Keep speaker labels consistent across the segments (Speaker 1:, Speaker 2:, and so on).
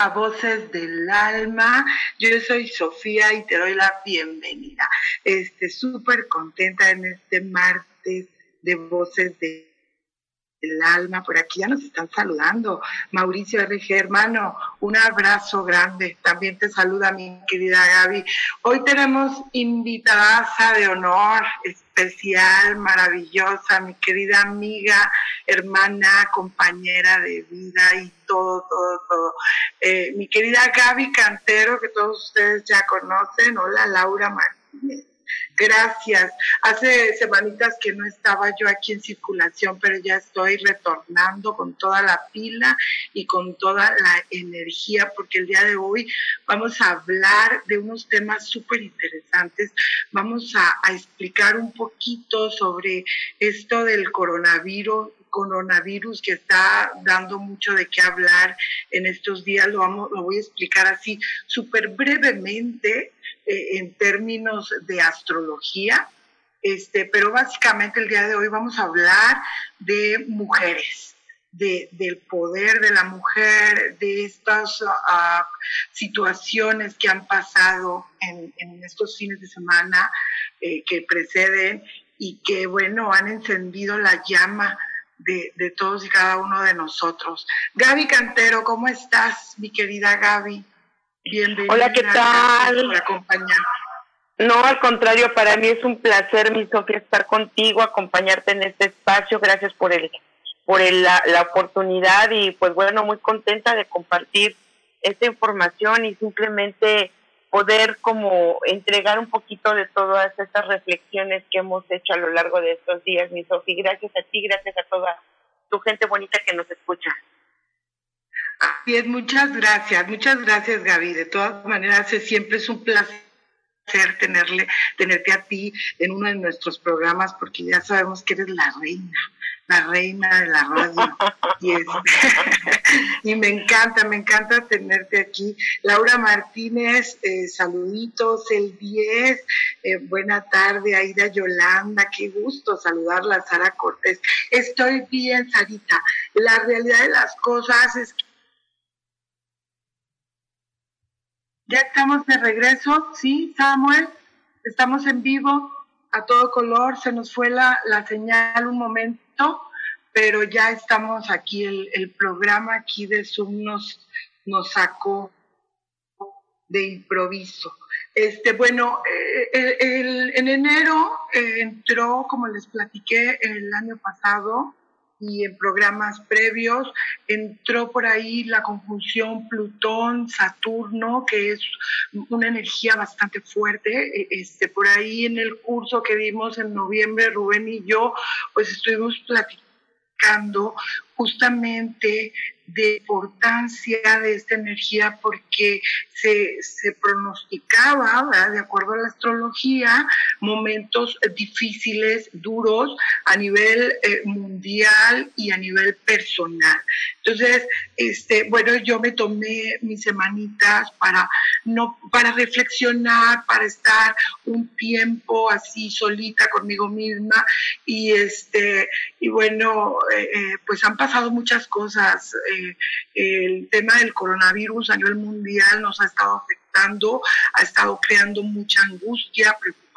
Speaker 1: A Voces del Alma. Yo soy Sofía y te doy la bienvenida. Este, súper contenta en este martes de Voces del Alma. Por aquí ya nos están saludando. Mauricio RG, hermano, un abrazo grande. También te saluda mi querida Gaby. Hoy tenemos invitada de honor especial, maravillosa, mi querida amiga, hermana, compañera de vida y todo, todo, todo. Eh, mi querida Gaby Cantero, que todos ustedes ya conocen. Hola, Laura Martínez. Gracias. Hace semanitas que no estaba yo aquí en circulación, pero ya estoy retornando con toda la pila y con toda la energía, porque el día de hoy vamos a hablar de unos temas súper interesantes. Vamos a, explicar un poquito sobre esto del coronavirus coronavirus que está dando mucho de qué hablar en estos días, lo, vamos, lo voy a explicar así súper brevemente eh, en términos de astrología, este, pero básicamente el día de hoy vamos a hablar de mujeres, de, del poder de la mujer, de estas uh, situaciones que han pasado en, estos fines de semana eh, que preceden y que, bueno, han encendido la llama de, todos y cada uno de nosotros. Gaby Cantero, ¿cómo estás, mi querida Gaby?
Speaker 2: Bienvenida. Hola, ¿qué tal? Por. No, al contrario, para mí es un placer, mi Sofía, estar contigo, acompañarte en este espacio. Gracias por el, por el, la, la oportunidad y pues bueno, muy contenta de compartir esta información y simplemente poder como entregar un poquito de todas estas reflexiones que hemos hecho a lo largo de estos días, mi Sofía. Gracias a ti, gracias a toda tu gente bonita que nos escucha.
Speaker 1: Bien, muchas gracias, muchas gracias Gaby. De todas maneras, siempre es un placer tenerle, tenerte a ti en uno de nuestros programas porque ya sabemos que eres la reina, la reina de la radio. y, me encanta, me encanta tenerte aquí. Laura Martínez, eh, saluditos, el 10, eh, buena tarde, Aida Yolanda, qué gusto saludarla, Sara Cortés. Estoy bien, Sarita. La realidad de las cosas es que Ya estamos de regreso, ¿sí, Samuel? Estamos en vivo a todo color, se nos fue la, la señal un momento, pero ya estamos aquí, el, el programa aquí de Zoom nos, nos sacó de improviso. Este, bueno, eh, el, en enero eh, entró, como les platiqué el año pasado, y en programas previos entró por ahí la conjunción Plutón-Saturno, que es una energía bastante fuerte. E, este, por ahí en el curso que dimos en noviembre, Rubén y yo, pues estuvimos platicando justamente de importancia de esta energía porque se, se pronosticaba, de acuerdo a la astrología, momentos difíciles, duros a nivel eh, mundial y a nivel personal. Entonces, este, bueno, yo me tomé mis semanitas para no, para reflexionar, para estar un tiempo así solita conmigo misma y este, y bueno, eh, eh, pues han pasado muchas cosas. Eh, el tema del coronavirus a nivel mundial nos ha estado afectando, ha estado creando mucha angustia, preocupación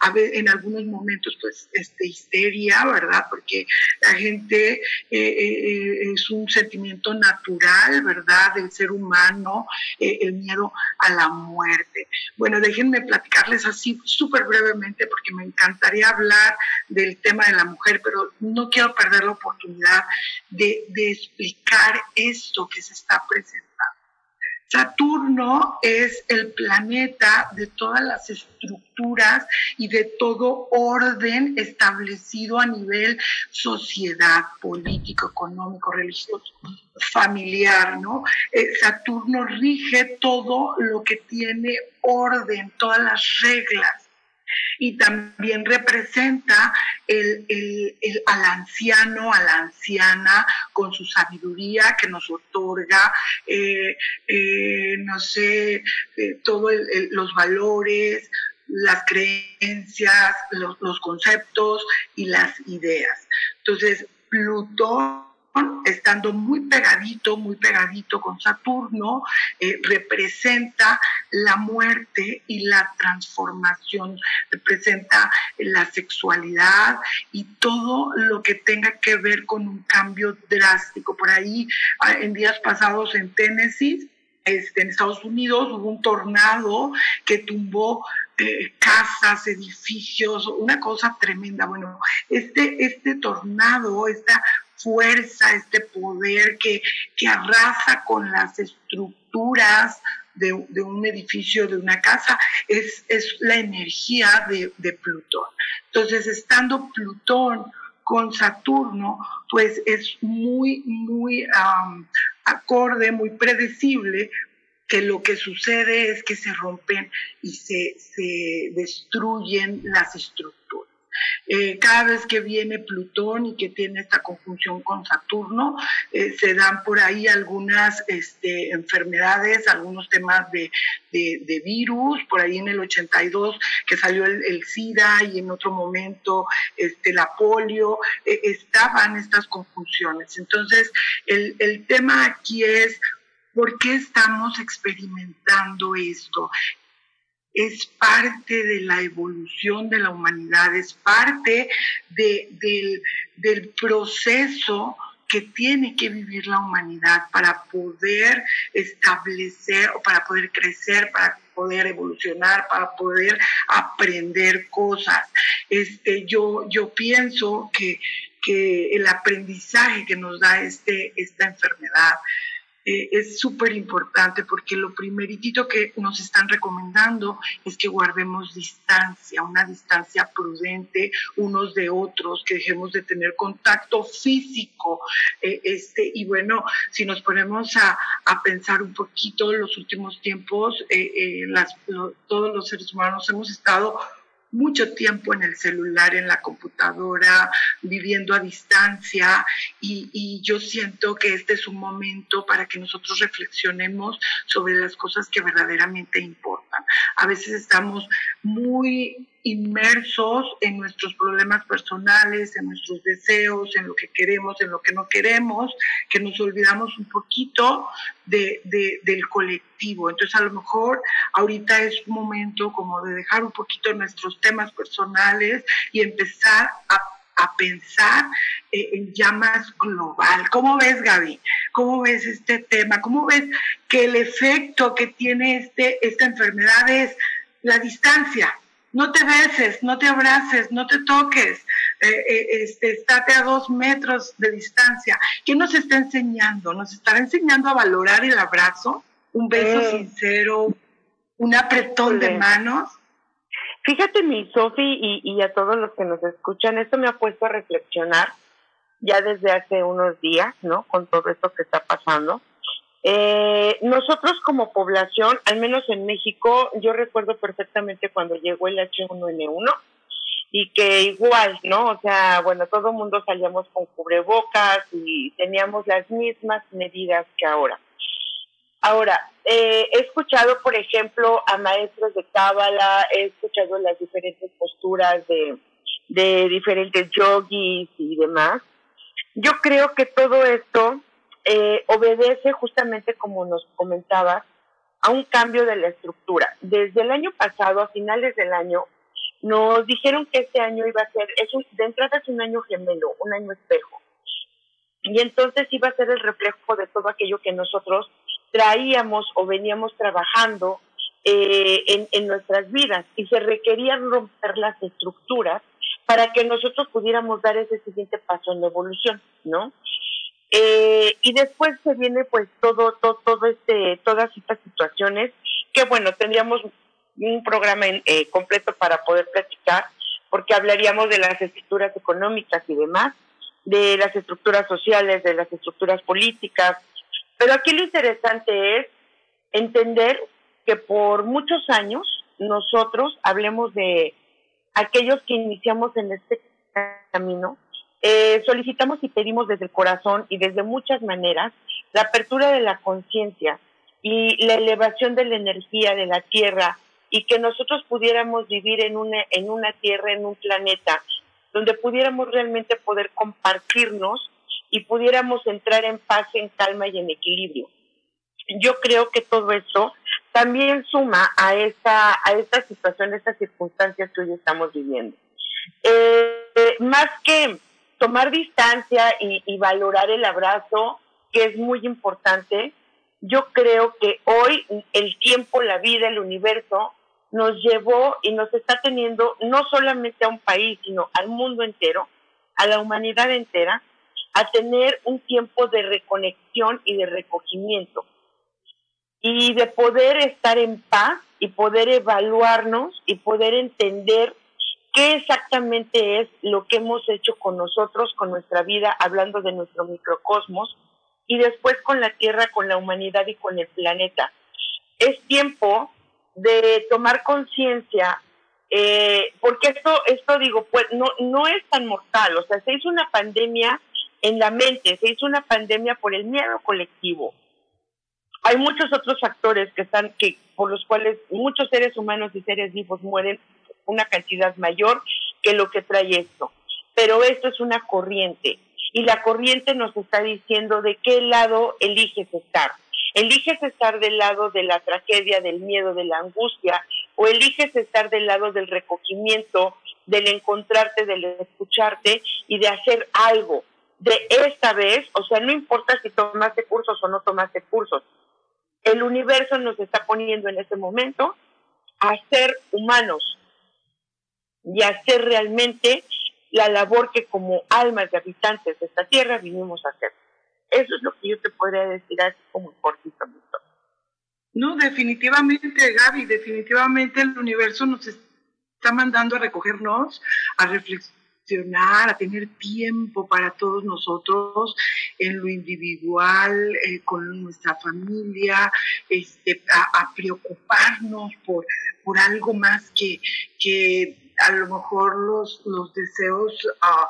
Speaker 1: a ver, en algunos momentos pues este, histeria, ¿verdad? Porque la gente eh, eh, es un sentimiento natural, ¿verdad? Del ser humano, eh, el miedo a la muerte. Bueno, déjenme platicarles así súper brevemente porque me encantaría hablar del tema de la mujer, pero no quiero perder la oportunidad de explicar esto que se está presentando Saturno es el planeta de todas las estructuras y de todo orden establecido a nivel sociedad, político, económico, religioso, familiar, ¿no? Eh, Saturno rige todo lo que tiene orden, todas las reglas y también representa el, al anciano, a la anciana, con su sabiduría que nos otorga, eh, eh, no sé, eh, todos los valores, las creencias, los, los conceptos y las ideas. Entonces, Plutón estando muy pegadito, muy pegadito con Saturno, eh, representa la muerte y la transformación, representa la sexualidad y todo lo que tenga que ver con un cambio drástico. Por ahí, ah, en días pasados en Tennessee, este, en Estados Unidos hubo un tornado que tumbó eh, casas, edificios, una cosa tremenda. Bueno, este, este tornado, esta fuerza, este poder que, que arrasa con las estructuras de, un edificio, de una casa, es, es la energía de, Plutón. Entonces, estando Plutón con Saturno, pues es muy, muy acorde, muy predecible que lo que sucede es que se rompen y se, se destruyen las estructuras. Eh, cada vez que viene Plutón y que tiene esta conjunción con Saturno, eh, se dan por ahí algunas este, enfermedades, algunos temas de, virus, por ahí en el 82 que salió el, SIDA y en otro momento este, la polio, eh, estaban estas conjunciones. Entonces, el, el tema aquí es ¿Por qué estamos experimentando esto? Es parte de la evolución de la humanidad, es parte del, proceso que tiene que vivir la humanidad para poder establecer o para poder crecer, para poder evolucionar, para poder aprender cosas. Este, yo, yo pienso que, que el aprendizaje que nos da este, esta enfermedad eh, es súper importante porque lo primeritito que nos están recomendando es que guardemos distancia, una distancia prudente unos de otros, que dejemos de tener contacto físico. Eh, este, y bueno, si nos ponemos a, a pensar un poquito los últimos tiempos, eh, todos los seres humanos hemos estado mucho tiempo en el celular, en la computadora, viviendo a distancia y, y, yo siento que este es un momento para que nosotros reflexionemos sobre las cosas que verdaderamente importan. A veces estamos muy inmersos en nuestros problemas personales, en nuestros deseos, en lo que queremos, en lo que no queremos, que nos olvidamos un poquito de, del colectivo. Entonces a lo mejor ahorita es un momento como de dejar un poquito nuestros temas personales y empezar a a pensar eh, en llamas global. ¿Cómo ves, Gaby? ¿Cómo ves este tema? ¿Cómo ves que el efecto que tiene este, esta enfermedad es la distancia? No te beses, no te abraces, no te toques, eh, eh, este, estate a dos metros de distancia. ¿Qué nos está enseñando? Nos está enseñando a valorar el abrazo, un beso mm. sincero, un apretón de manos.
Speaker 2: Fíjate, mi Sofi, y, y a todos los que nos escuchan, esto me ha puesto a reflexionar ya desde hace unos días, ¿no? Con todo esto que está pasando. Eh, nosotros como población, al menos en México, yo recuerdo perfectamente cuando llegó el H1N1 y que igual, ¿no? O sea, bueno, todo el mundo salíamos con cubrebocas y teníamos las mismas medidas que ahora. Ahora, eh, he escuchado, por ejemplo, a maestros de cábala, he escuchado las diferentes posturas de, de diferentes yogis y demás. Yo creo que todo esto eh, obedece justamente, como nos comentabas, a un cambio de la estructura. Desde el año pasado, a finales del año, nos dijeron que este año iba a ser, es de entrada es un año gemelo, un año espejo. Y entonces iba a ser el reflejo de todo aquello que nosotros traíamos o veníamos trabajando eh, en, en nuestras vidas y se requerían romper las estructuras para que nosotros pudiéramos dar ese siguiente paso en la evolución, ¿no? Eh, y después se viene pues todo, todo, todo este, todas estas situaciones que bueno, tendríamos un programa eh, completo para poder platicar, porque hablaríamos de las estructuras económicas y demás, de las estructuras sociales, de las estructuras políticas, pero aquí lo interesante es entender que por muchos años nosotros hablemos de aquellos que iniciamos en este camino, eh, solicitamos y pedimos desde el corazón y desde muchas maneras la apertura de la conciencia y la elevación de la energía de la tierra y que nosotros pudiéramos vivir en una, en una tierra, en un planeta, donde pudiéramos realmente poder compartirnos y pudiéramos entrar en paz, en calma y en equilibrio. Yo creo que todo eso también suma a esta, a esta situación, a estas circunstancias que hoy estamos viviendo. Eh, más que tomar distancia y, valorar el abrazo, que es muy importante, yo creo que hoy el tiempo, la vida, el universo nos llevó y nos está teniendo no solamente a un país, sino al mundo entero, a la humanidad entera, a tener un tiempo de reconexión y de recogimiento. Y de poder estar en paz y poder evaluarnos y poder entender qué exactamente es lo que hemos hecho con nosotros, con nuestra vida, hablando de nuestro microcosmos, y después con la Tierra, con la humanidad y con el planeta. Es tiempo de tomar conciencia, eh, porque esto, esto digo, pues no, no es tan mortal, o sea, se hizo una pandemia en la mente, se hizo una pandemia por el miedo colectivo. Hay muchos otros factores que están, que, por los cuales muchos seres humanos y seres vivos mueren una cantidad mayor que lo que trae esto. Pero esto es una corriente y la corriente nos está diciendo de qué lado eliges estar ¿Eliges estar del lado de la tragedia, del miedo, de la angustia? ¿O eliges estar del lado del recogimiento, del encontrarte, del escucharte y de hacer algo? De esta vez, o sea, no importa si tomaste cursos o no tomaste cursos, el universo nos está poniendo en este momento a ser humanos y a hacer realmente la labor que como almas de habitantes de esta tierra vinimos a hacer. Eso es lo que yo te podría decir así como cortito,
Speaker 1: No, definitivamente, Gaby, definitivamente el universo nos está mandando a recogernos, a reflexionar, a tener tiempo para todos nosotros en lo individual, eh, con nuestra familia, este, a, preocuparnos por, por algo más que, que a lo mejor los, los deseos uh,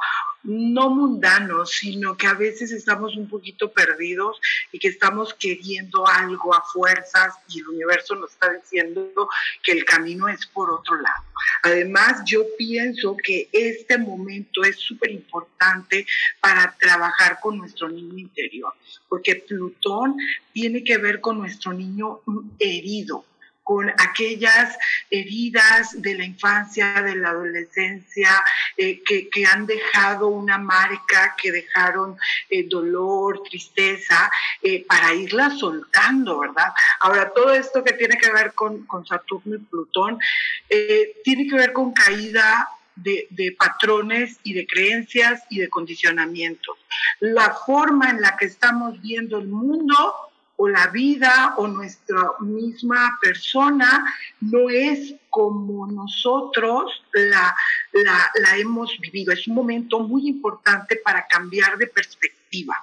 Speaker 1: no mundanos, sino que a veces estamos un poquito perdidos y que estamos queriendo algo a fuerzas y el universo nos está diciendo que el camino es por otro lado. Además, yo pienso que este momento es súper importante para trabajar con nuestro niño interior, porque Plutón tiene que ver con nuestro niño herido con aquellas heridas de la infancia, de la adolescencia, eh, que, han dejado una marca, que dejaron eh, dolor, tristeza, eh, para irla soltando, ¿verdad? Ahora, todo esto que tiene que ver con, con Saturno y Plutón, tiene que ver con caída de, de, patrones y de creencias y de condicionamientos. La forma en la que estamos viendo el mundo o la vida o nuestra misma persona no es como nosotros la, la, hemos vivido. Es un momento muy importante para cambiar de perspectiva,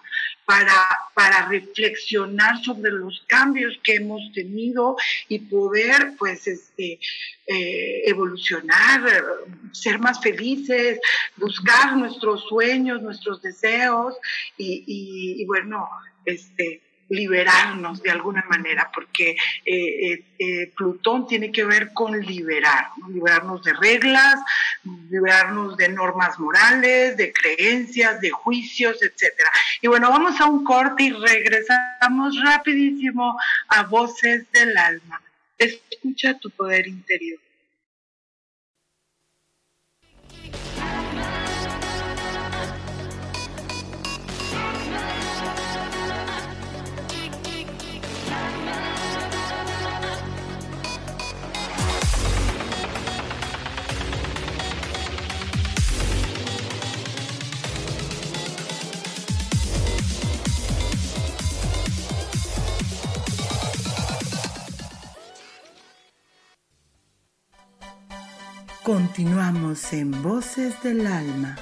Speaker 1: para, para reflexionar sobre los cambios que hemos tenido y poder, pues, este, eh, evolucionar, ser más felices, buscar nuestros sueños, nuestros deseos y, y bueno, este, liberarnos de alguna manera, porque eh, eh, eh, Plutón tiene que ver con liberar, liberarnos de reglas, liberarnos de normas morales, de creencias, de juicios, etcétera. Y bueno, vamos a un corte y regresamos rapidísimo a Voces del Alma. Escucha tu poder interior. Continuamos en Voces del Alma.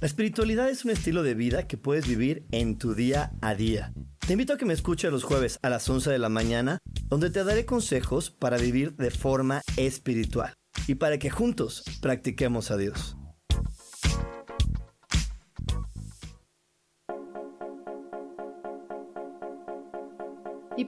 Speaker 3: La espiritualidad es un estilo de vida que puedes vivir en tu día a día. Te invito a que me escuches los jueves a las 11 de la mañana, donde te daré consejos para vivir de forma espiritual y para que juntos practiquemos a Dios.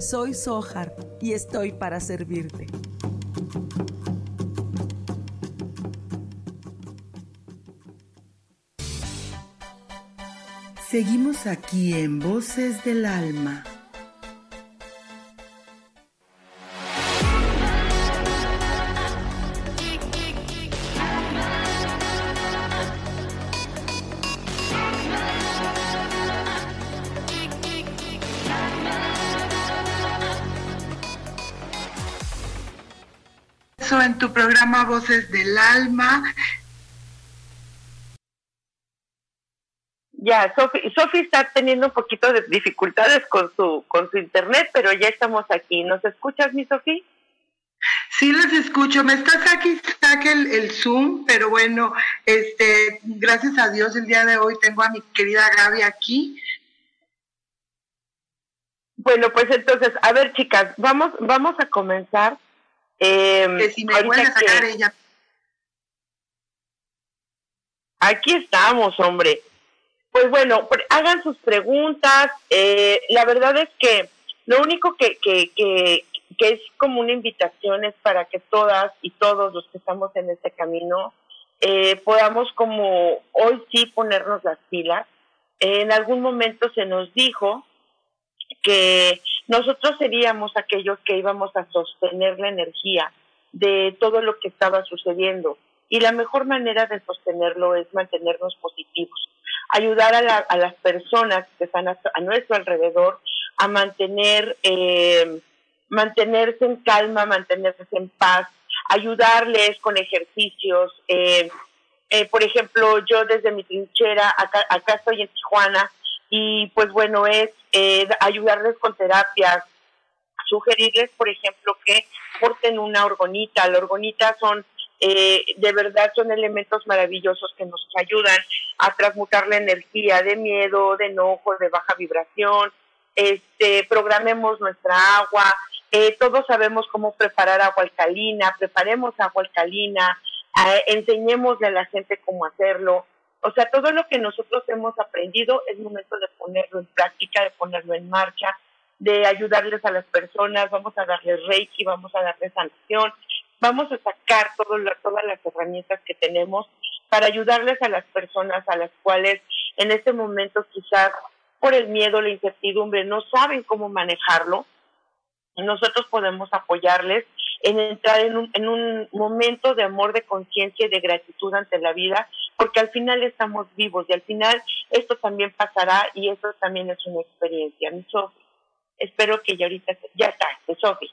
Speaker 4: soy Sohar y estoy para servirte.
Speaker 1: Seguimos aquí en Voces del Alma. Programa Voces del Alma.
Speaker 2: Ya, Sofi, está teniendo un poquito de dificultades con su, con su internet, pero ya estamos aquí. ¿Nos escuchas, mi Sofi?
Speaker 1: Sí, les escucho. Me está aquí, saque el, el, Zoom, pero bueno, este, gracias a Dios el día de hoy tengo a mi querida Gaby aquí.
Speaker 2: Bueno, pues entonces, a ver, chicas, vamos, vamos a comenzar
Speaker 1: Em, que si me vuelve a sacar ella.
Speaker 2: Aquí estamos, hombre. Pues bueno, hagan sus preguntas. Eh, la verdad es que lo único que, que, que es como una invitación, es para que todas y todos los que estamos en este camino eh, podamos como hoy sí ponernos las pilas. En algún momento se nos dijo que nosotros seríamos aquellos que íbamos a sostener la energía de todo lo que estaba sucediendo. Y la mejor manera de sostenerlo es mantenernos positivos, ayudar a, a las personas que están a, nuestro alrededor a mantener, eh, mantenerse en calma, mantenerse en paz, ayudarles con ejercicios. Eh, eh, por ejemplo, yo desde mi trinchera, acá, acá estoy en Tijuana, y pues bueno, es eh, ayudarles con terapias, sugerirles, por ejemplo, que porten una orgonita. La orgonita son, eh, de verdad, son elementos maravillosos que nos ayudan a transmutar la energía de miedo, de enojo, de baja vibración. Este, programemos nuestra agua. Eh, todos sabemos cómo preparar agua alcalina, preparemos agua alcalina, eh, enseñémosle a la gente cómo hacerlo. O sea, todo lo que nosotros hemos aprendido es momento de ponerlo en práctica, de ponerlo en marcha, de ayudarles a las personas, vamos a darles reiki, vamos a darles sanación, vamos a sacar todas las herramientas que tenemos para ayudarles a las personas a las cuales en este momento quizás por el miedo, la incertidumbre, no saben cómo manejarlo. Nosotros podemos apoyarles en entrar en un, en un momento de amor, de conciencia y de gratitud ante la vida, porque al final estamos vivos y al final esto también pasará y eso también es una experiencia. Mi Sofi, espero que ya ahorita, ya está, Sofi.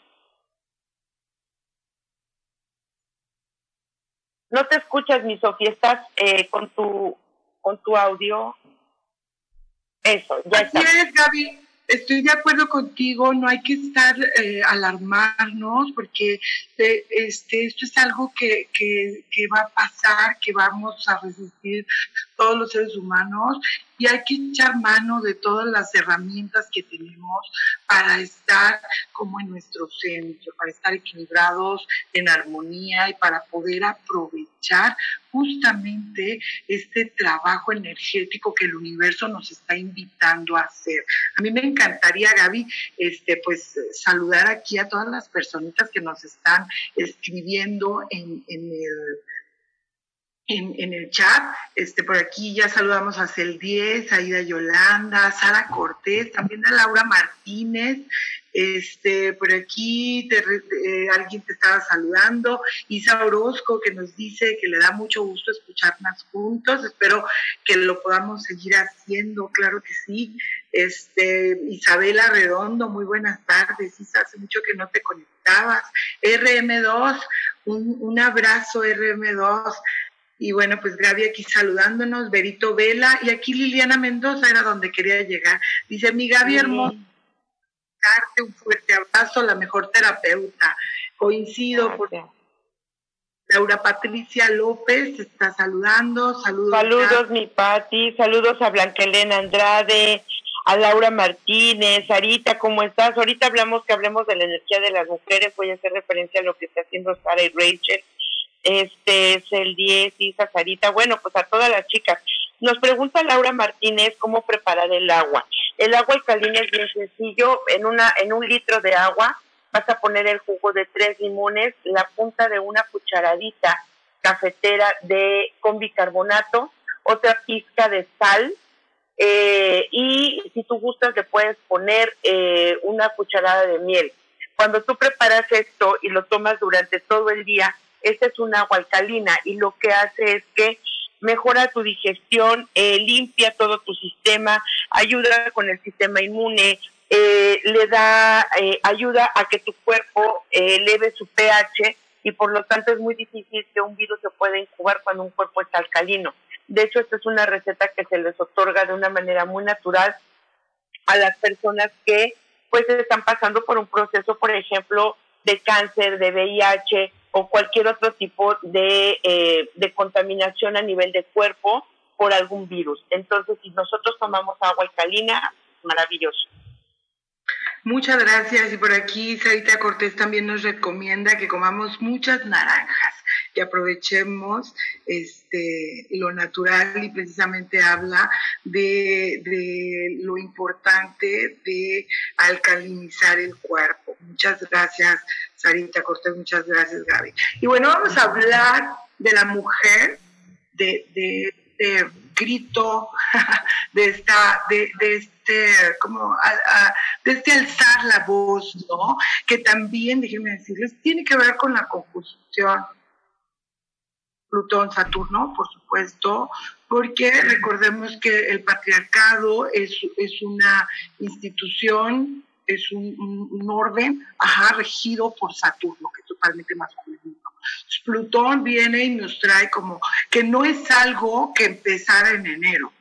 Speaker 2: No te escuchas, mi Sofía, estás eh, con tu con tu audio. Eso, ya
Speaker 1: Así es, Gaby estoy de acuerdo contigo, no hay que estar eh, alarmarnos porque eh, este, esto es algo que, que, que, va a pasar, que vamos a resistir todos los seres humanos y hay que echar mano de todas las herramientas que tenemos para estar como en nuestro centro, para estar equilibrados en armonía y para poder aprovechar justamente este trabajo energético que el universo nos está invitando a hacer. A mí me encantaría, Gaby, este, pues saludar aquí a todas las personitas que nos están escribiendo en, en el en, el chat. Este, por aquí ya saludamos a Cel 10, a Ida Yolanda, Sara Cortés, también a Laura Martínez. Este, por aquí eh, alguien te estaba saludando, Isa Orozco, que nos dice que le da mucho gusto escucharnos juntos. Espero que lo podamos seguir haciendo, claro que sí. Este, Isabela Redondo, muy buenas tardes. Isa, hace mucho que no te conectabas. RM2, un, un abrazo, RM2. Y bueno, pues Gaby aquí saludándonos, Berito Vela, y aquí Liliana Mendoza era donde quería llegar. Dice, mi Gaby hermoso, darte un fuerte abrazo, la mejor terapeuta. Coincido por Laura Patricia López está saludando. Saludos,
Speaker 2: saludos mi Pati, saludos a Blanquelena Andrade, a Laura Martínez, Sarita, ¿cómo estás? Ahorita hablamos que hablemos de la energía de las mujeres, voy a hacer referencia a lo que está haciendo Sara y Rachel este es el 10, Isa, Sarita, bueno, pues a todas las chicas. Nos pregunta Laura Martínez cómo preparar el agua. El agua alcalina es bien sencillo, en, una, en un litro de agua vas a poner el jugo de tres limones, la punta de una cucharadita cafetera de con bicarbonato, otra pizca de sal, eh, y si tú gustas le puedes poner eh, una cucharada de miel. Cuando tú preparas esto y lo tomas durante todo el día, esta es un agua alcalina y lo que hace es que mejora tu digestión, eh, limpia todo tu sistema, ayuda con el sistema inmune, eh, le da, eh, ayuda a que tu cuerpo eleve su pH y por lo tanto es muy difícil que un virus se pueda incubar cuando un cuerpo está alcalino. De hecho, esta es una receta que se les otorga de una manera muy natural a las personas que pues están pasando por un proceso, por ejemplo, de cáncer, de VIH, o cualquier otro tipo de, eh, de contaminación a nivel de cuerpo por algún virus. Entonces, si nosotros tomamos agua alcalina, maravilloso.
Speaker 1: Muchas gracias. Y por aquí Sarita Cortés también nos recomienda que comamos muchas naranjas. Que aprovechemos este, lo natural y precisamente habla de, de lo importante de alcalinizar el cuerpo. Muchas gracias, Sarita Cortés, muchas gracias, Gaby. Y bueno, vamos a hablar de la mujer, de, de, de grito, de esta, de, este, como, de este alzar la voz, ¿no? Que también, déjenme decirles, tiene que ver con la conjunción Plutón-Saturno, por supuesto, porque recordemos que el patriarcado es, es una institución, es un, un, orden, ajá, regido por Saturno, que es totalmente masculino. Plutón viene y nos trae como que no es algo que empezara en enero.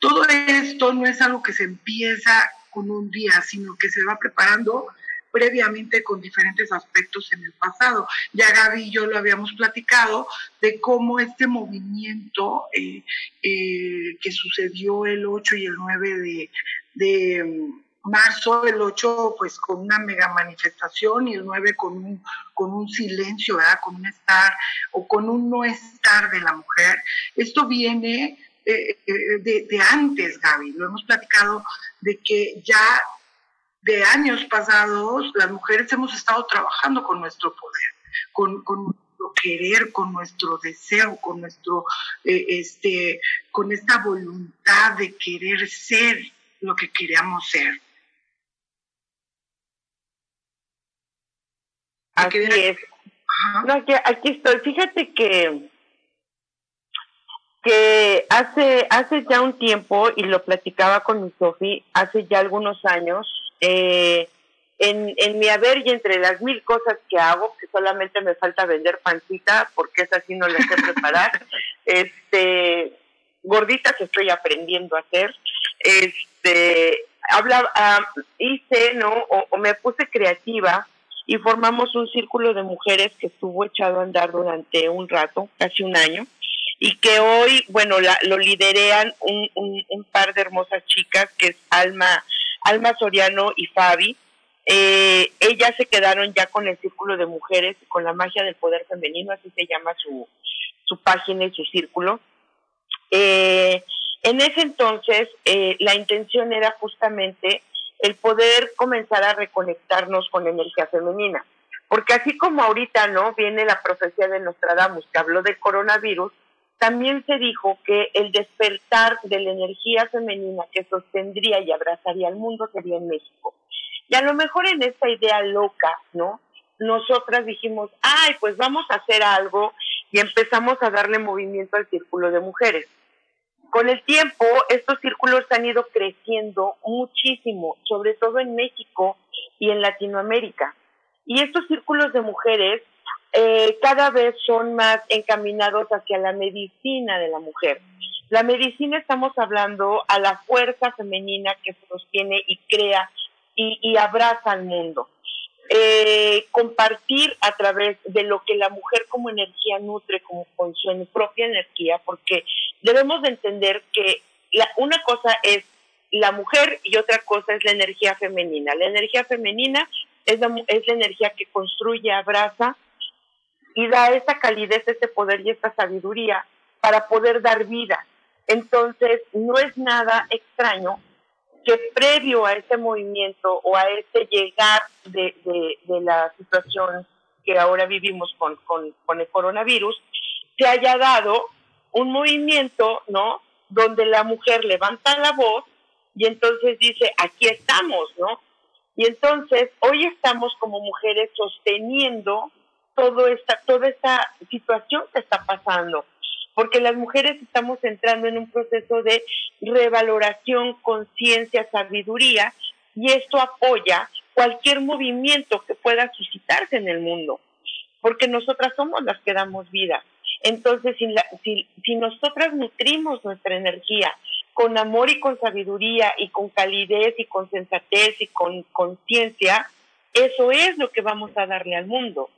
Speaker 1: Todo esto no es algo que se empieza con un día, sino que se va preparando previamente con diferentes aspectos en el pasado. Ya Gaby y yo lo habíamos platicado de cómo este movimiento eh, eh, que sucedió el 8 y el 9 de, de marzo, el 8 pues con una mega manifestación y el 9 con un, con un silencio, ¿verdad? Con un estar o con un no estar de la mujer. Esto viene eh, de, de, antes, Gaby, lo hemos platicado de que ya de años pasados las mujeres hemos estado trabajando con nuestro poder, con, con nuestro querer, con nuestro deseo, con nuestro, eh, este, con esta voluntad de querer ser lo que queríamos ser.
Speaker 2: Aquí es. No, aquí, aquí estoy. Fíjate que que hace hace ya un tiempo y lo platicaba con mi Sofi hace ya algunos años eh, en, en mi haber y entre las mil cosas que hago que solamente me falta vender pancita porque es así no la sé preparar este gorditas estoy aprendiendo a hacer. Este habla uh, hice no o, o me puse creativa y formamos un círculo de mujeres que estuvo echado a andar durante un rato, casi un año, y que hoy, bueno, la, lo liderean un, un, un, par de hermosas chicas, que es Alma, Alma Soriano y Fabi. Eh, ellas se quedaron ya con el círculo de mujeres, con la magia del poder femenino, así se llama su, su página y su círculo. Eh, en ese entonces, eh, la intención era justamente el poder comenzar a reconectarnos con la energía femenina. Porque así como ahorita, ¿no? Viene la profecía de Nostradamus que habló del coronavirus, también se dijo que el despertar de la energía femenina que sostendría y abrazaría al mundo sería en México. Y a lo mejor en esta idea loca, ¿no? Nosotras dijimos, ay, pues vamos a hacer algo y empezamos a darle movimiento al círculo de mujeres. Con el tiempo, estos círculos han ido creciendo muchísimo, sobre todo en México y en Latinoamérica. Y estos círculos de mujeres eh, cada vez son más encaminados hacia la medicina de la mujer. La medicina estamos hablando a la fuerza femenina que sostiene y crea y, abraza al mundo eh, compartir a través de lo que la mujer como energía nutre, como con su propia energía, porque debemos de entender que la, una cosa es la mujer y otra cosa es la energía femenina. La energía femenina es la, es la energía que construye, abraza y da esa calidez, ese poder y esta sabiduría para poder dar vida. Entonces, no es nada extraño que previo a ese movimiento o a ese llegar de, de, la situación que ahora vivimos con, con, con, el coronavirus, se haya dado un movimiento, ¿no? Donde la mujer levanta la voz y entonces dice, aquí estamos, ¿no? Y entonces hoy estamos como mujeres sosteniendo todo esta, toda esta situación que está pasando porque las mujeres estamos entrando en un proceso de revaloración, conciencia, sabiduría, y esto apoya cualquier movimiento que pueda suscitarse en el mundo, porque nosotras somos las que damos vida. Entonces, si, si nosotras nutrimos nuestra energía con amor y con sabiduría y con calidez y con sensatez y con conciencia, eso es lo que vamos a darle al mundo.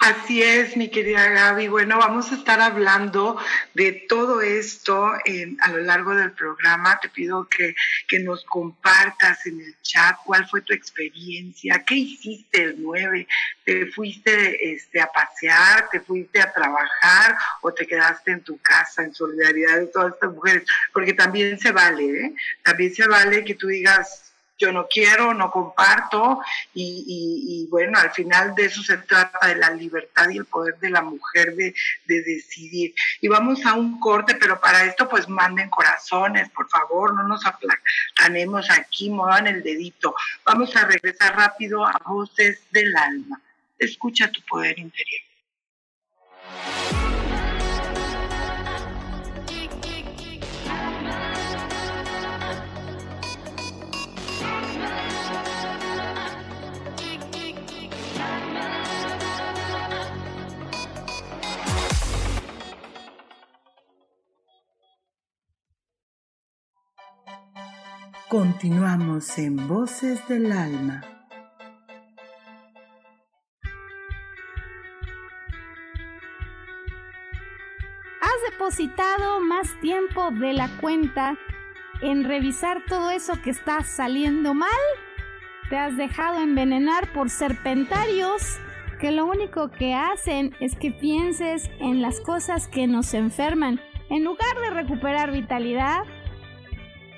Speaker 1: Así es, mi querida Gaby. Bueno, vamos a estar hablando de todo esto a lo largo del programa. Te pido que, que, nos compartas en el chat cuál fue tu experiencia, qué hiciste el 9, te fuiste este, a pasear, te fuiste a trabajar o te quedaste en tu casa en solidaridad de todas estas mujeres, porque también se vale, ¿eh? También se vale que tú digas, yo no quiero, no comparto y, bueno, al final de eso se trata de la libertad y el poder de la mujer de, decidir. Y vamos a un corte, pero para esto pues manden corazones, por favor, no nos aplacanemos aquí, muevan el dedito. Vamos a regresar rápido a Voces del Alma. Escucha tu poder interior. Continuamos en Voces del Alma.
Speaker 5: ¿Has depositado más tiempo de la cuenta en revisar todo eso que está saliendo mal? ¿Te has dejado envenenar por serpentarios que lo único que hacen es que pienses en las cosas que nos enferman en lugar de recuperar vitalidad?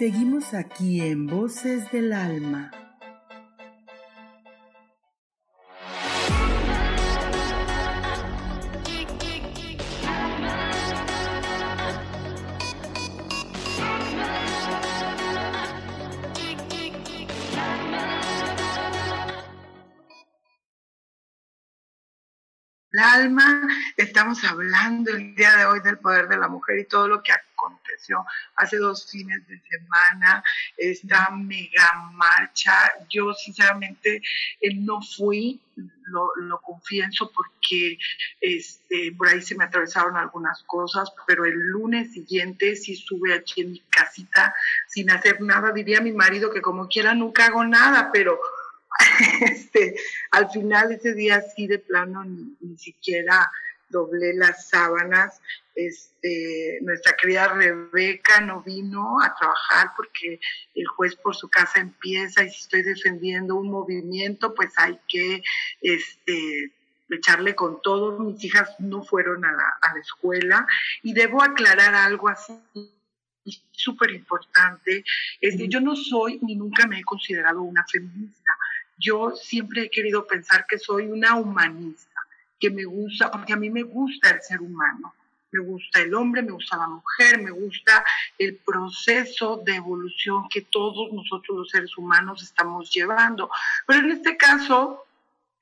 Speaker 1: Seguimos aquí en Voces del Alma. Alma, estamos hablando el día de hoy del poder de la mujer y todo lo que hace dos fines de semana, esta mega marcha. Yo sinceramente eh, no fui, lo, lo, confieso porque este, por ahí se me atravesaron algunas cosas, pero el lunes siguiente sí estuve aquí en mi casita sin hacer nada. Diría mi marido que como quiera nunca hago nada, pero este, al final ese día sí de plano ni, ni siquiera doblé las sábanas este, nuestra querida Rebeca no vino a trabajar porque el juez por su casa empieza y si estoy defendiendo un movimiento, pues hay que este, echarle con todo. Mis hijas no fueron a la, a la escuela y debo aclarar algo así súper importante, es que yo no soy ni nunca me he considerado una feminista. Yo siempre he querido pensar que soy una humanista, que me gusta, porque a mí me gusta el ser humano. Me gusta el hombre, me gusta la mujer, me gusta el proceso de evolución que todos nosotros los seres humanos estamos llevando. Pero en este caso,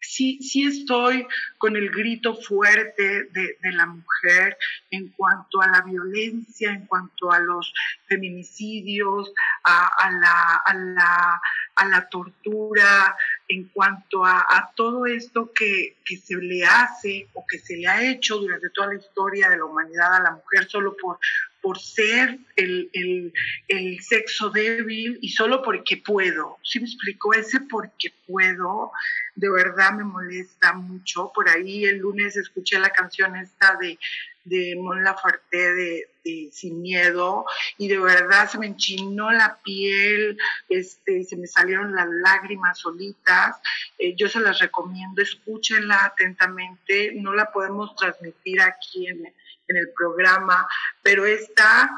Speaker 1: sí, sí estoy con el grito fuerte de, la mujer en cuanto a la violencia, en cuanto a los feminicidios, a, la, a la, tortura, en cuanto a, todo esto que, que, se le hace o que se le ha hecho durante toda la historia de la humanidad a la mujer solo por, por ser el, el, sexo débil y solo porque puedo. ¿Sí me explicó? Ese porque puedo, de verdad me molesta mucho. Por ahí el lunes escuché la canción esta de, de Mon Laferte de, Sin Miedo y de verdad se me enchinó la piel, este, se me salieron las lágrimas solitas. Eh, yo se las recomiendo, escúchenla atentamente. No la podemos transmitir aquí en en el programa, pero esta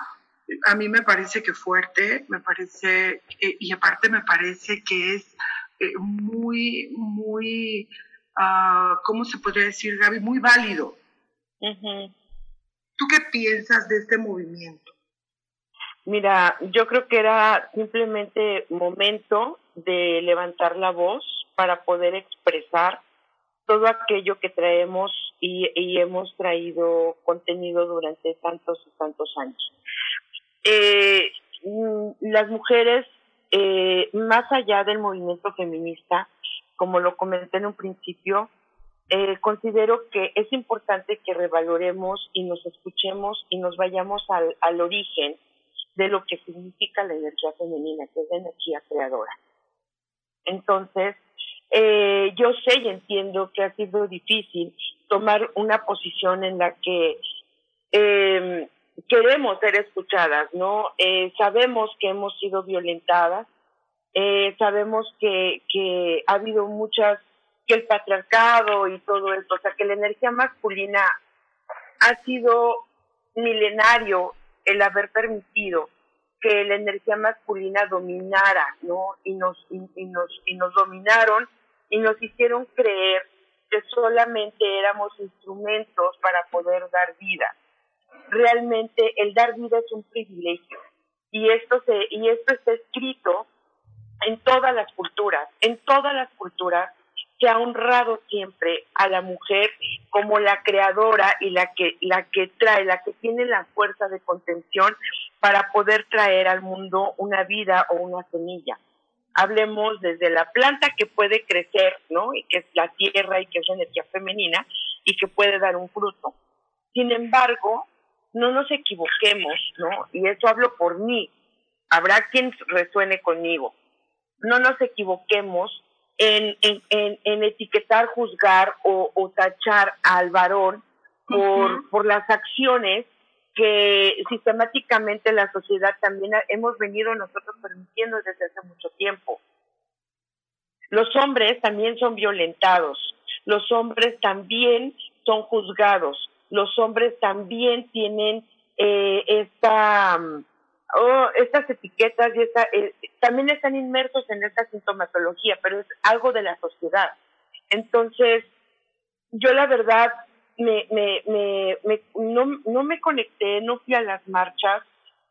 Speaker 1: a mí me parece que fuerte, me parece, y aparte me parece que es eh, muy, muy, uh, ¿cómo se podría decir, Gaby? Muy válido. ¿Tú qué piensas de este movimiento?
Speaker 2: Mira, yo creo que era simplemente momento de levantar la voz para poder expresar todo aquello que traemos y, hemos traído contenido durante tantos y tantos años. Eh, mm, las mujeres, eh, más allá del movimiento feminista, como lo comenté en un principio, eh, considero que es importante que revaloremos y nos escuchemos y nos vayamos al, al origen de lo que significa la energía femenina, que es la energía creadora. Entonces, eh, yo sé y entiendo que ha sido difícil tomar una posición en la que eh, queremos ser escuchadas, ¿no? Eh, sabemos que hemos sido violentadas, eh, sabemos que, que ha habido muchas, que el patriarcado y todo esto, o sea, que la energía masculina ha sido milenario el haber permitido que la energía masculina dominara, ¿no? Y nos, y nos, y nos dominaron y nos hicieron creer que solamente éramos instrumentos para poder dar vida. Realmente el dar vida es un privilegio y esto se y esto está escrito en todas las culturas, en todas las culturas se ha honrado siempre a la mujer como la creadora y la que la que trae, la que tiene la fuerza de contención para poder traer al mundo una vida o una semilla hablemos desde la planta que puede crecer, ¿no? Y que es la tierra y que es la energía femenina y que puede dar un fruto. Sin embargo, no nos equivoquemos, ¿no? Y eso hablo por mí. Habrá quien resuene conmigo. No nos equivoquemos en, en, en, etiquetar, juzgar o, tachar al varón por, por las acciones que sistemáticamente la sociedad también hemos venido nosotros permitiendo desde hace mucho tiempo. Los hombres también son violentados, los hombres también son juzgados, los hombres también tienen eh, esta, oh, estas etiquetas y esta, eh, también están inmersos en esta sintomatología, pero es algo de la sociedad. Entonces, yo la verdad me, me, me, no, no me conecté, no fui a las marchas,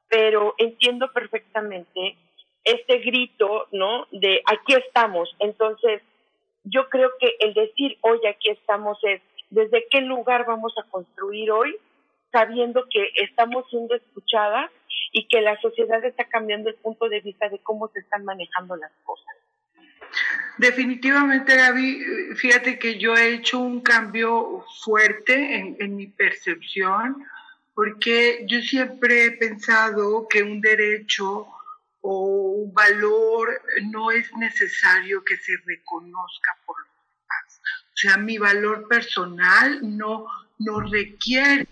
Speaker 2: pero entiendo perfectamente este grito, ¿no? De aquí estamos. Entonces, yo creo que el decir hoy aquí estamos es desde qué lugar vamos a construir hoy, sabiendo que estamos siendo escuchadas y que la sociedad está cambiando el punto de vista de cómo se están manejando las cosas.
Speaker 1: Definitivamente, Gaby, fíjate que yo he hecho un cambio fuerte en, mi percepción, porque yo siempre he pensado que un derecho o un valor no es necesario que se reconozca por los demás. O sea, mi valor personal no, no requiere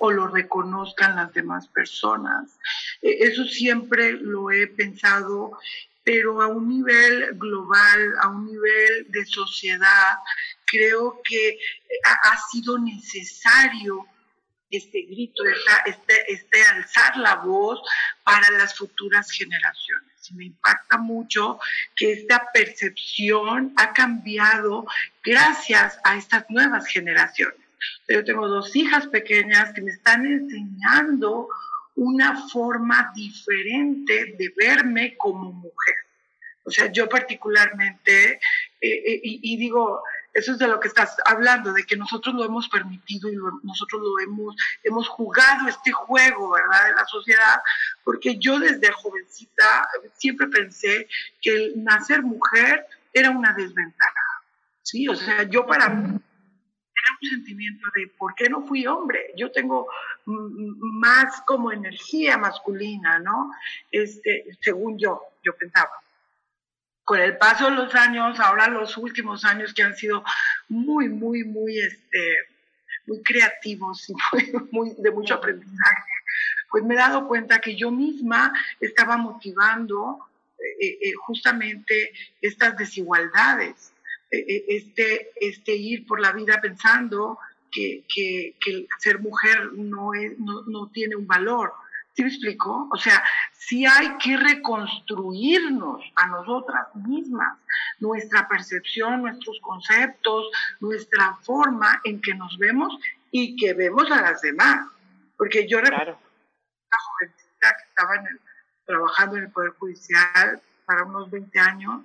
Speaker 1: o lo reconozcan las demás personas. E, eso siempre lo he pensado, pero a un nivel global, a un nivel de sociedad, creo que ha, sido necesario este grito, este, este alzar la voz para las futuras generaciones. Me impacta mucho que esta percepción ha cambiado gracias a estas nuevas generaciones. Yo tengo dos hijas pequeñas que me están enseñando una forma diferente de verme como mujer. O sea, yo particularmente, eh, eh, y, digo, eso es de lo que estás hablando, de que nosotros lo hemos permitido y nosotros lo hemos, hemos jugado este juego, ¿verdad?, de la sociedad, porque yo desde jovencita siempre pensé que el nacer mujer era una desventaja, ¿sí? O sea, yo para mí un sentimiento de ¿por qué no fui hombre? Yo tengo más como energía masculina, ¿no? Este, según yo, yo pensaba con el paso de los años, ahora los últimos años que han sido muy, muy, muy, este, muy creativos y muy, de mucho aprendizaje, pues me he dado cuenta que yo misma estaba motivando eh, eh, justamente estas desigualdades, este, este ir por la vida pensando que, que, que ser mujer no, es, no, no tiene un valor, ¿Sí me explico? O sea, sí hay que reconstruirnos a nosotras mismas, nuestra percepción, nuestros conceptos, nuestra forma en que nos vemos y que vemos a las demás. Porque yo recuerdo una jovencita que estaba trabajando en el Poder Judicial para unos 20 años,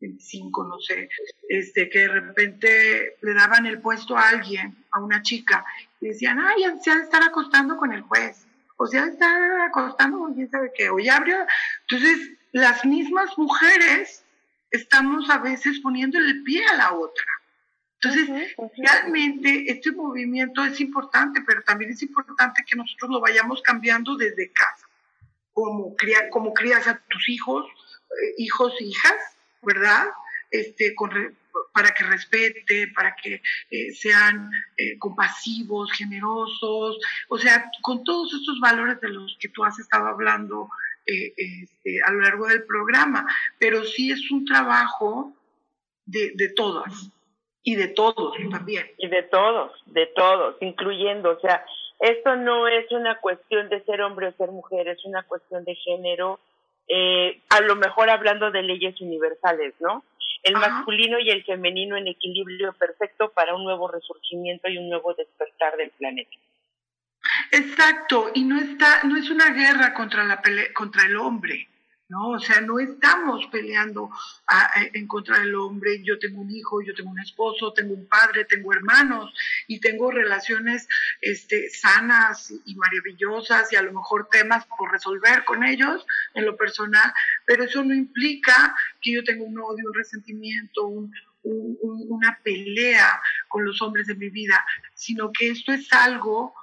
Speaker 1: 25, no sé, este, que de repente le daban el puesto a alguien, a una chica, y decían, ay, se ha de estar acostando con el juez o sea, está acostando quién sabe qué, o ya abrió. Entonces, las mismas mujeres estamos a veces poniendo el pie a la otra. Entonces, realmente este movimiento es importante, pero también es importante que nosotros lo vayamos cambiando desde casa, como, cría, como crías a tus hijos, eh, hijos e hijas, ¿verdad? Este, con, para que respete, para que eh, sean eh, compasivos, generosos, o sea, con todos estos valores de los que tú has estado hablando eh, este, a lo largo del programa, pero sí es un trabajo de, de todas y de todos también.
Speaker 2: Y de todos, de todos, incluyendo, o sea, esto no es una cuestión de ser hombre o ser mujer, es una cuestión de género, a lo mejor hablando de leyes universales, ¿no? el masculino y el femenino en equilibrio perfecto para un nuevo resurgimiento y un nuevo despertar del planeta.
Speaker 1: Exacto, y no está, no es una guerra contra la contra el hombre, ¿no? O sea, no estamos peleando en contra del hombre. Yo tengo un hijo, yo tengo un esposo, tengo un padre, tengo hermanos y tengo relaciones este, sanas y maravillosas y a lo mejor temas por resolver con ellos en lo personal, pero eso no implica que yo tenga un odio, un resentimiento, una pelea con los hombres de mi vida, sino que esto es algo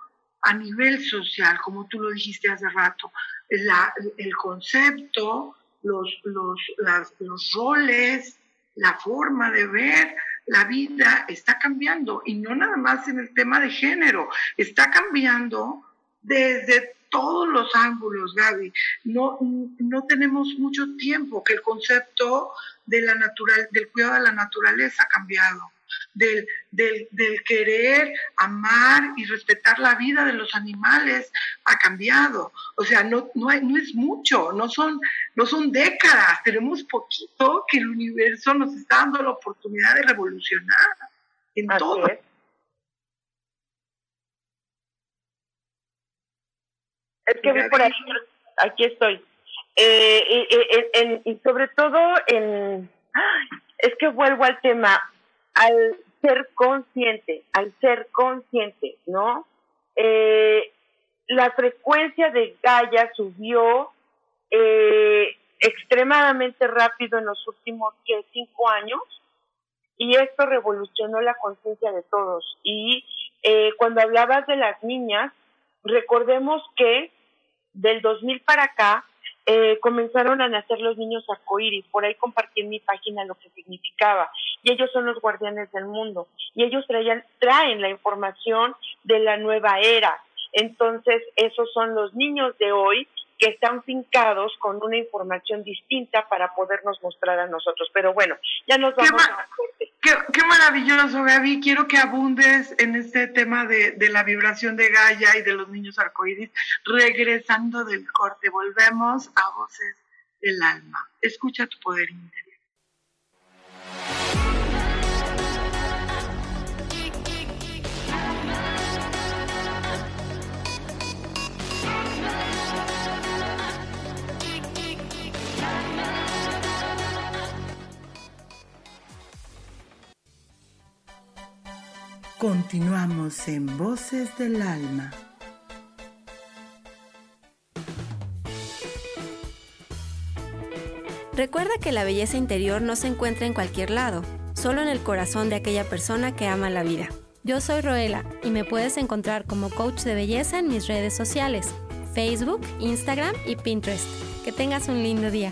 Speaker 1: a nivel social, como tú lo dijiste hace rato el concepto, los, los, los roles, la forma de ver la vida está cambiando y no nada más en el tema de género, está cambiando desde todos los ángulos, Gaby. No, no tenemos mucho tiempo que el concepto de la natural, del cuidado de la naturaleza ha cambiado del, del, del, querer amar y respetar la vida de los animales ha cambiado. O sea, no, no, hay, no es mucho, no son, no son décadas, tenemos poquito que el universo nos está dando la oportunidad de revolucionar en todo.
Speaker 2: Es. que vi por ahí, aquí estoy. Eh, eh, y sobre todo en... Es que vuelvo al tema, al ser consciente, al ser consciente, ¿no? Eh, la frecuencia de Gaia subió eh, extremadamente rápido en los últimos cinco años y esto revolucionó la conciencia de todos. Y eh, cuando hablabas de las niñas, recordemos que del 2000 para acá eh, comenzaron a nacer los niños arcoíris. Por ahí compartí en mi página lo que significaba. Y ellos son los guardianes del mundo. Y ellos traían, traen la información de la nueva era. Entonces, esos son los niños de hoy que están fincados con una información distinta para podernos mostrar a nosotros. Pero bueno, ya nos vamos a
Speaker 1: corte. Qué, maravilloso, Gaby. Quiero que abundes en este tema de, de la vibración de Gaia y de los niños arcoíris. Regresando del corte, volvemos a voces del alma. Escucha tu poder interior.
Speaker 6: Continuamos en Voces del Alma.
Speaker 7: Recuerda que la belleza interior no se encuentra en cualquier lado, solo en el corazón de aquella persona que ama la vida. Yo soy Roela y me puedes encontrar como coach de belleza en mis redes sociales, Facebook, Instagram y Pinterest. Que tengas un lindo día.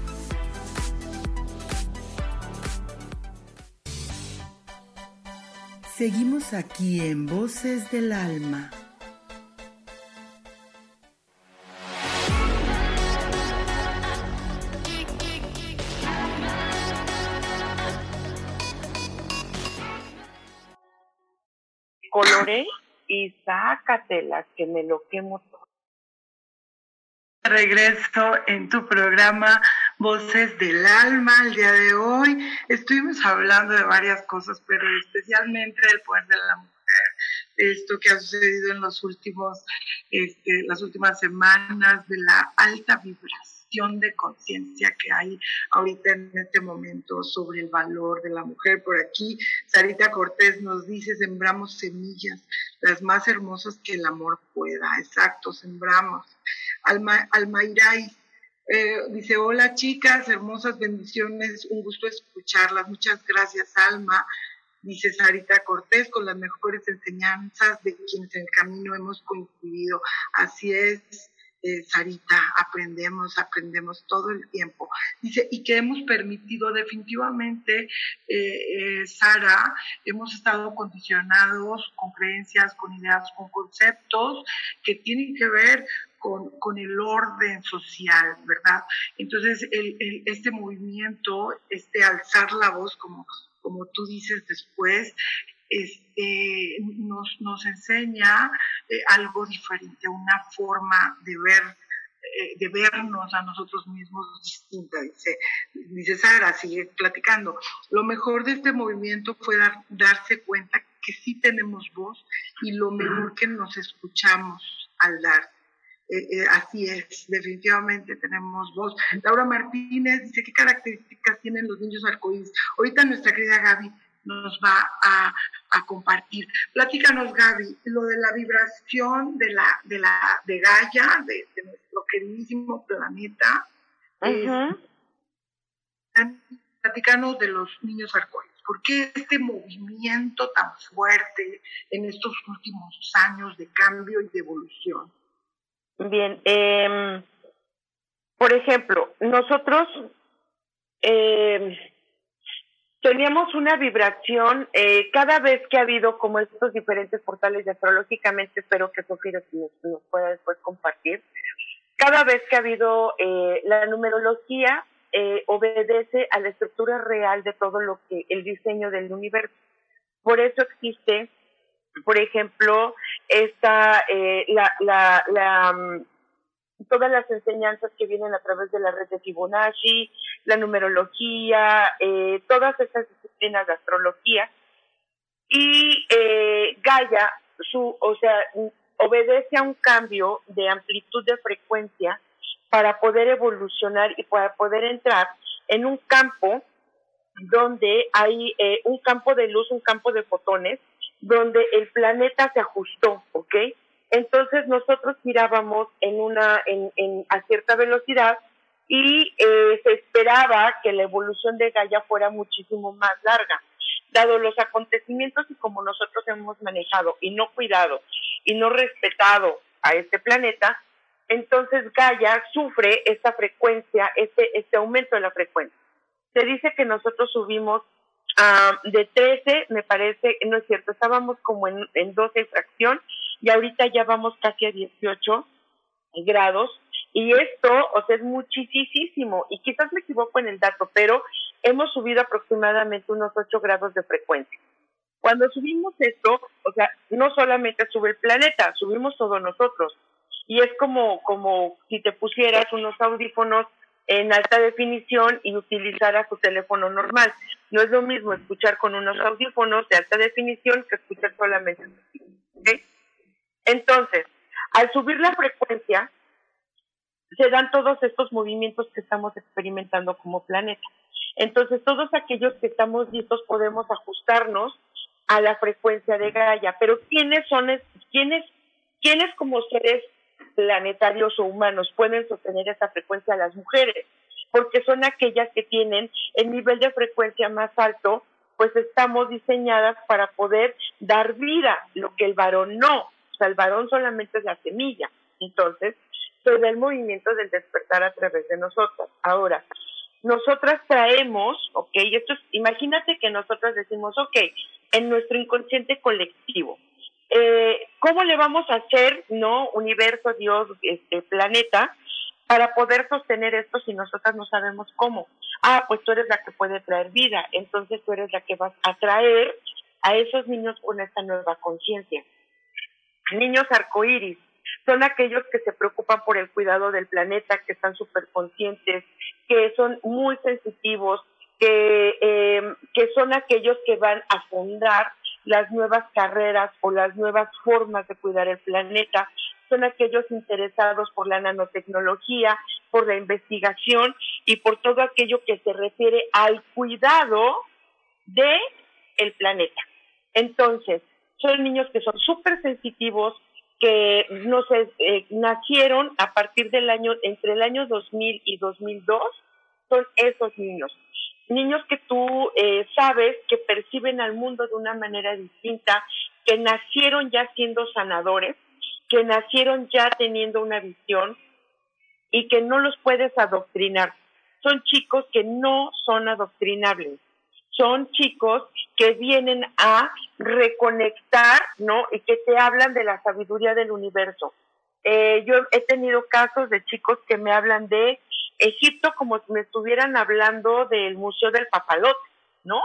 Speaker 6: Seguimos aquí en Voces del Alma.
Speaker 2: coloré y sácatelas, que me lo quemo todo.
Speaker 1: Regreso en tu programa Voces del Alma. El día de hoy estuvimos hablando de varias cosas, pero especialmente del poder de la mujer, de esto que ha sucedido en los últimos, este, las últimas semanas, de la alta vibración de conciencia que hay ahorita en este momento sobre el valor de la mujer. Por aquí, Sarita Cortés nos dice, sembramos semillas, las más hermosas que el amor pueda. Exacto, sembramos. Alma, Almairay eh, dice, hola chicas, hermosas bendiciones, un gusto escucharlas. Muchas gracias, Alma dice Sarita Cortés, con las mejores enseñanzas de quienes en el camino hemos coincidido. Así es, eh, Sarita, aprendemos, aprendemos todo el tiempo. Dice, y que hemos permitido definitivamente, eh, eh, Sara, hemos estado condicionados con creencias, con ideas, con conceptos que tienen que ver con, el orden social, ¿verdad? Entonces, este movimiento, este alzar la voz, como, como tú dices después, este, nos, nos enseña eh, algo diferente, una forma de ver eh, de vernos a nosotros mismos distinta, dice, dice Sara, sigue platicando. Lo mejor de este movimiento fue darse cuenta que sí tenemos voz y lo mejor que nos escuchamos al dar. Eh, así es, definitivamente tenemos voz. Laura Martínez dice, ¿qué características tienen los niños arcoíris? Ahorita nuestra querida Gaby nos va a, compartir. Platícanos, Gaby, lo de la vibración de la de la de Gaia, de, nuestro queridísimo planeta, Uh de los niños arcoíris. ¿Por qué este movimiento tan fuerte en estos últimos años de cambio y de evolución?
Speaker 2: Bien, eh, por ejemplo, nosotros eh, teníamos una vibración eh, cada vez que ha habido como estos diferentes portales de astrológicamente, espero que Sofía nos, pueda después compartir. Cada vez que ha habido eh, la numerología eh, obedece a la estructura real de todo lo que el diseño del universo. Por eso existe, por ejemplo, esta eh, la, la, la mm, todas las enseñanzas que vienen a través de la red de Fibonacci, la numerología, eh, todas estas disciplinas de astrología. Y eh, Gaia, su, o sea, obedece a un cambio de amplitud de frecuencia para poder evolucionar y para poder entrar en un campo donde hay eh, un campo de luz, un campo de fotones, donde el planeta se ajustó, ¿ok? Entonces nosotros girábamos en una, a cierta velocidad y eh, se esperaba que la evolución de Gaia fuera muchísimo más larga. Dado los acontecimientos y como nosotros hemos manejado y no cuidado y no respetado a este planeta, entonces Gaia sufre esta frecuencia, este, este aumento de la frecuencia. Se dice que nosotros subimos uh, de 13, me parece, no es cierto, estábamos como en, en 12 fracción y ahorita ya vamos casi a 18 grados y esto, o sea, es muchísimo y quizás me equivoco en el dato, pero hemos subido aproximadamente unos 8 grados de frecuencia. Cuando subimos esto, o sea, no solamente sube el planeta, subimos todos nosotros. Y es como, como si te pusieras unos audífonos en alta definición y utilizaras tu teléfono normal. No es lo mismo escuchar con unos audífonos de alta definición que escuchar solamente. ¿okay? Entonces, al subir la frecuencia, se dan todos estos movimientos que estamos experimentando como planeta. Entonces, todos aquellos que estamos listos podemos ajustarnos a la frecuencia de Gaia. Pero ¿quiénes son, quiénes, quiénes como seres planetarios o humanos pueden sostener esa frecuencia? Las mujeres, porque son aquellas que tienen el nivel de frecuencia más alto, pues estamos diseñadas para poder dar vida, lo que el varón no el varón solamente es la semilla. Entonces, se ve el movimiento del despertar a través de nosotras. Ahora, nosotras traemos, ok, esto es, imagínate que nosotras decimos, ok, en nuestro inconsciente colectivo, eh, ¿cómo le vamos a hacer, no, universo, Dios, este, planeta, para poder sostener esto si nosotras no sabemos cómo? Ah, pues tú eres la que puede traer vida, entonces tú eres la que vas a traer a esos niños con esta nueva conciencia niños arcoíris son aquellos que se preocupan por el cuidado del planeta, que están súper conscientes, que son muy sensitivos, que, eh, que son aquellos que van a fundar las nuevas carreras o las nuevas formas de cuidar el planeta, son aquellos interesados por la nanotecnología, por la investigación y por todo aquello que se refiere al cuidado de el planeta. Entonces, son niños que son súper sensitivos, que no sé, eh, nacieron a partir del año, entre el año 2000 y 2002, son esos niños. Niños que tú eh, sabes que perciben al mundo de una manera distinta, que nacieron ya siendo sanadores, que nacieron ya teniendo una visión y que no los puedes adoctrinar. Son chicos que no son adoctrinables son chicos que vienen a reconectar, ¿no? Y que te hablan de la sabiduría del universo. Eh, yo he tenido casos de chicos que me hablan de Egipto como si me estuvieran hablando del Museo del Papalote, ¿no?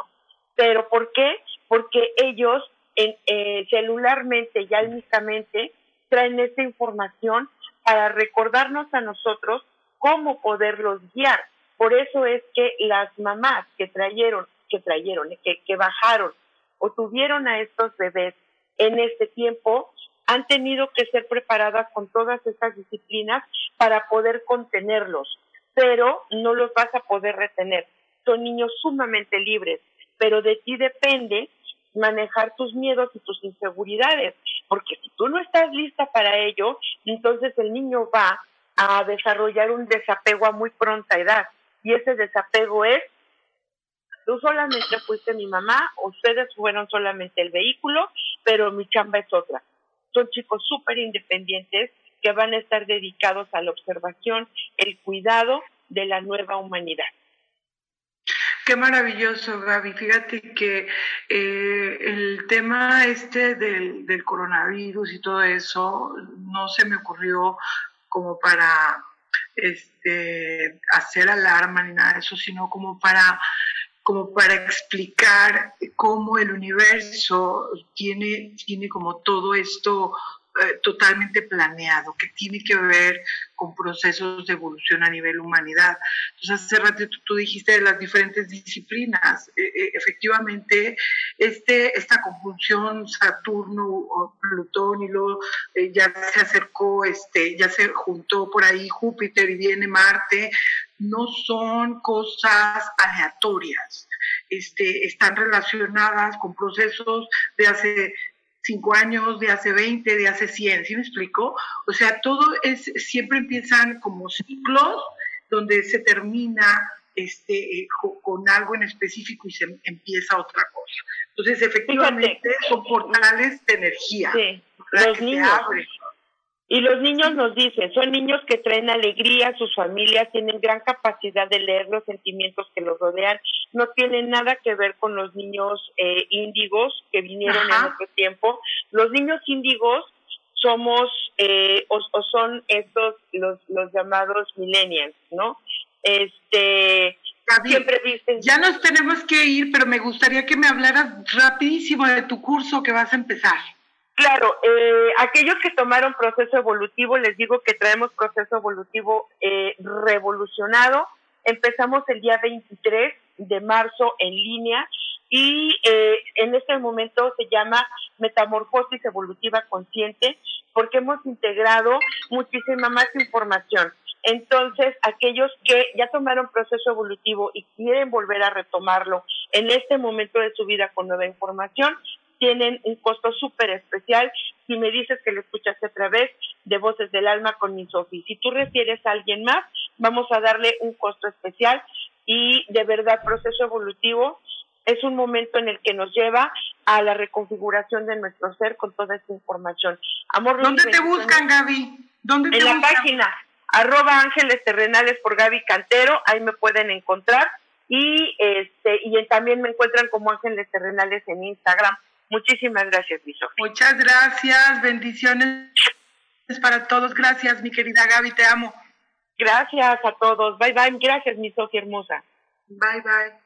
Speaker 2: Pero ¿por qué? Porque ellos en, eh, celularmente y álmicamente traen esta información para recordarnos a nosotros cómo poderlos guiar. Por eso es que las mamás que trajeron que trajeron, que, que bajaron o tuvieron a estos bebés en este tiempo, han tenido que ser preparadas con todas estas disciplinas para poder contenerlos, pero no los vas a poder retener. Son niños sumamente libres, pero de ti depende manejar tus miedos y tus inseguridades, porque si tú no estás lista para ello, entonces el niño va a desarrollar un desapego a muy pronta edad. Y ese desapego es, tú solamente fuiste mi mamá, ustedes fueron solamente el vehículo, pero mi chamba es otra. Son chicos súper independientes que van a estar dedicados a la observación, el cuidado de la nueva humanidad.
Speaker 1: Qué maravilloso, Gaby. Fíjate que eh, el tema este del, coronavirus y todo eso no se me ocurrió como para este, hacer alarma ni nada de eso, sino como para como para explicar cómo el universo tiene, tiene como todo esto eh, totalmente planeado, que tiene que ver con procesos de evolución a nivel humanidad. Entonces, hace rato tú, dijiste de las diferentes disciplinas. E, e, efectivamente, este, esta conjunción Saturno-Plutón y luego eh, ya se acercó, este, ya se juntó por ahí Júpiter y viene Marte, no son cosas aleatorias. Este, están relacionadas con procesos de hace cinco años, de hace 20, de hace 100, ¿sí me explico? O sea, todo es, siempre empiezan como ciclos donde se termina este, eh, con algo en específico y se empieza otra cosa. Entonces, efectivamente, son portales de energía.
Speaker 2: Sí, los niños. Y los niños nos dicen, son niños que traen alegría, sus familias tienen gran capacidad de leer los sentimientos que los rodean, no tienen nada que ver con los niños eh, índigos que vinieron en otro tiempo. Los niños índigos somos eh, o, son estos los, los llamados millennials, ¿no? Este, siempre dicen...
Speaker 1: Ya nos tenemos que ir, pero me gustaría que me hablaras rapidísimo de tu curso que vas a empezar.
Speaker 2: Claro, eh, aquellos que tomaron proceso evolutivo, les digo que traemos proceso evolutivo eh, revolucionado. Empezamos el día 23 de marzo en línea y eh, en este momento se llama Metamorfosis Evolutiva Consciente porque hemos integrado muchísima más información. Entonces, aquellos que ya tomaron proceso evolutivo y quieren volver a retomarlo en este momento de su vida con nueva información, tienen un costo súper especial. Si me dices que lo escuchaste a través de Voces del Alma con mi Sofi. Si tú refieres a alguien más, vamos a darle un costo especial y de verdad proceso evolutivo es un momento en el que nos lleva a la reconfiguración de nuestro ser con toda esta información.
Speaker 1: Amor, ¿Dónde te buscan, Gaby? ¿Dónde
Speaker 2: en la página arroba ángeles terrenales por Gaby Cantero, ahí me pueden encontrar y este y también me encuentran como ángeles terrenales en Instagram Muchísimas gracias, mi
Speaker 1: Muchas gracias, bendiciones para todos. Gracias, mi querida Gaby, te amo.
Speaker 2: Gracias a todos. Bye, bye. Gracias, mi Sofía hermosa.
Speaker 1: Bye, bye.